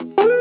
wasn't even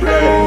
Don't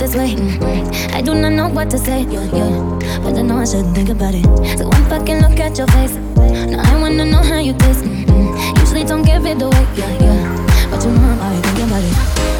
this way. I do not know what to say, yeah, yeah. But I know I should think about it. So one fucking look at your face. Now I wanna know how you taste. Mm-hmm. Usually don't give it away, yeah, yeah. But you know how I think about it.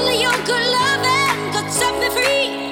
Only your good love and could set me free.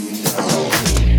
Now.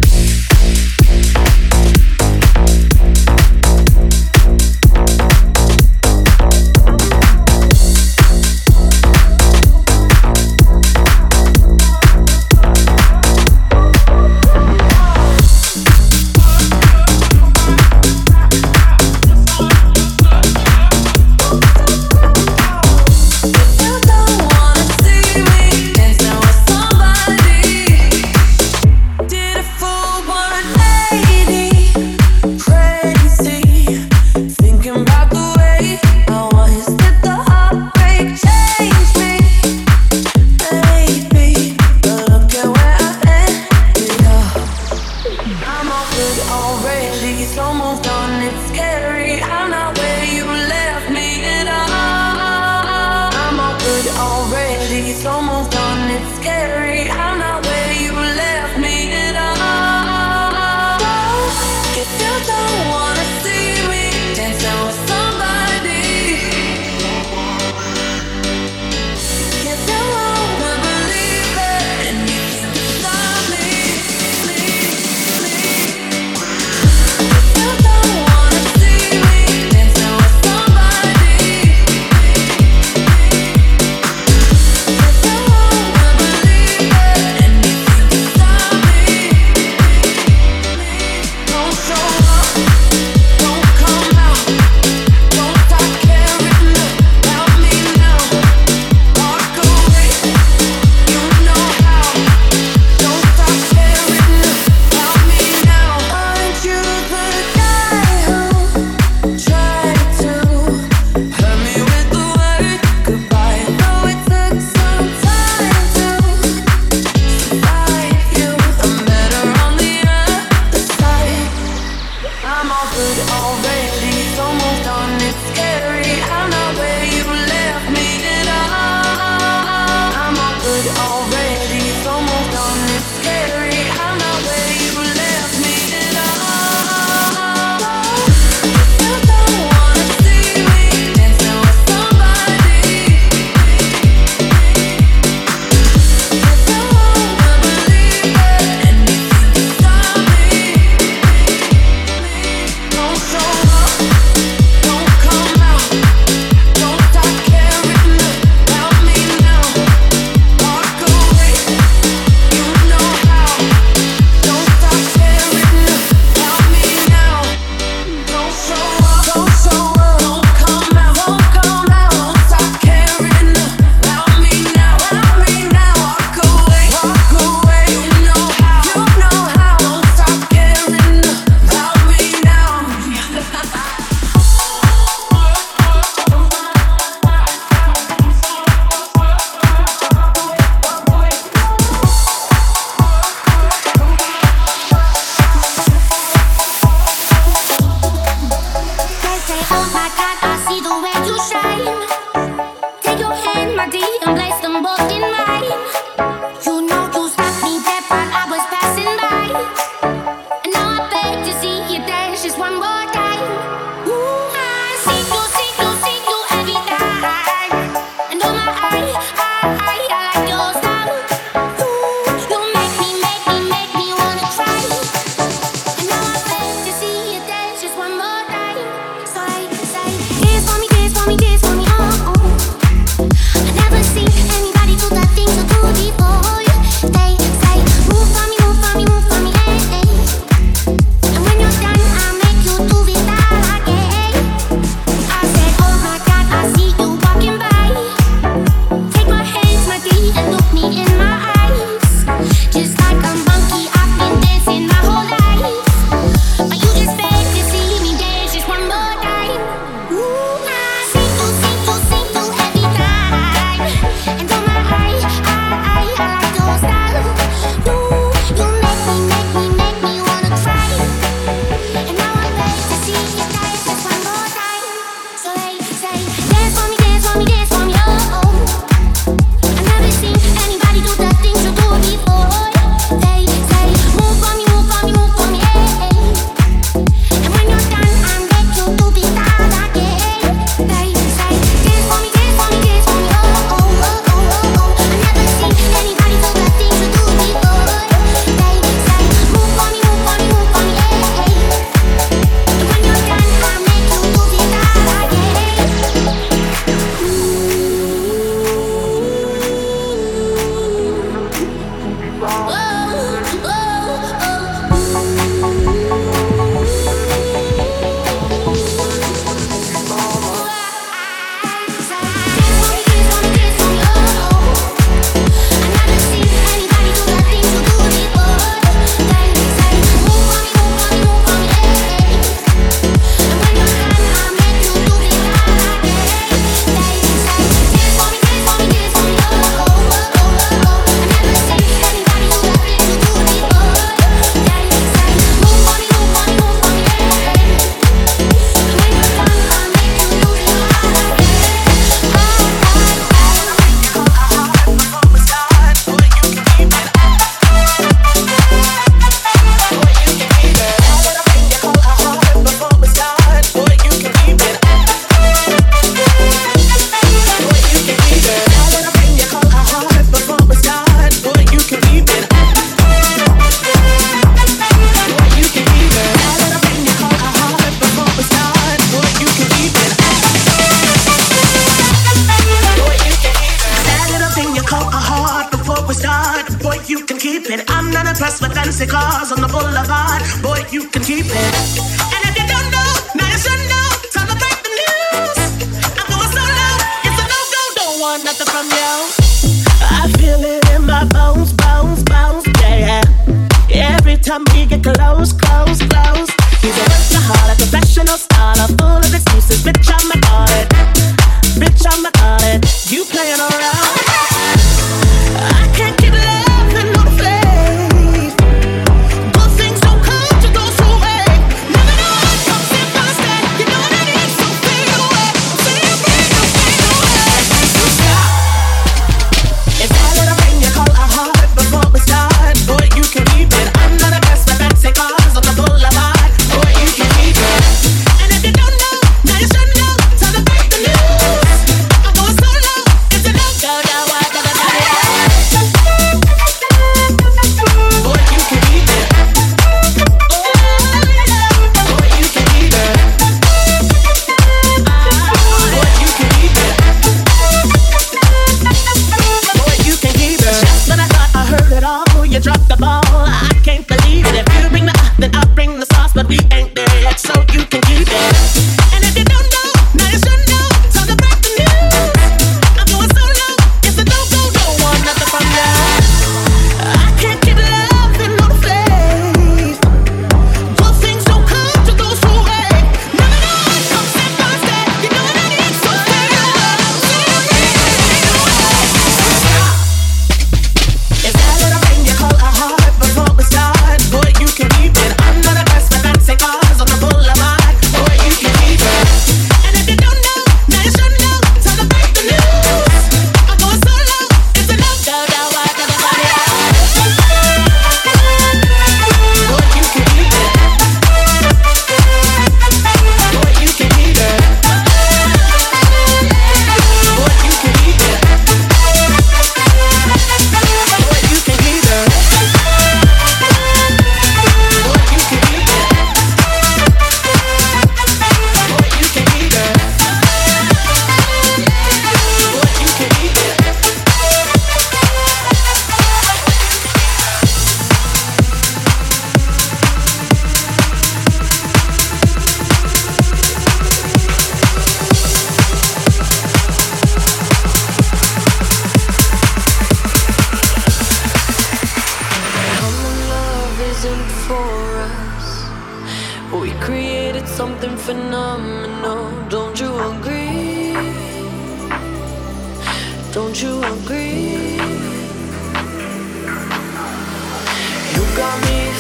Got me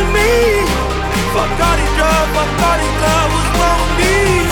with me. Fuck all these drugs, fuck all these love, what's wrong with me?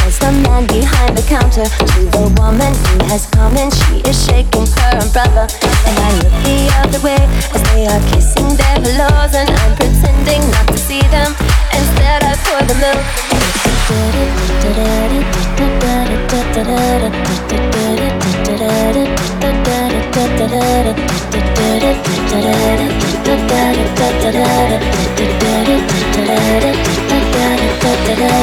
Says the man behind the counter to the woman who has come in. She is shaking her umbrella. And I look the other way as they are kissing their pillows, And I'm pretending not to see them. Instead, I pour the milk da da da da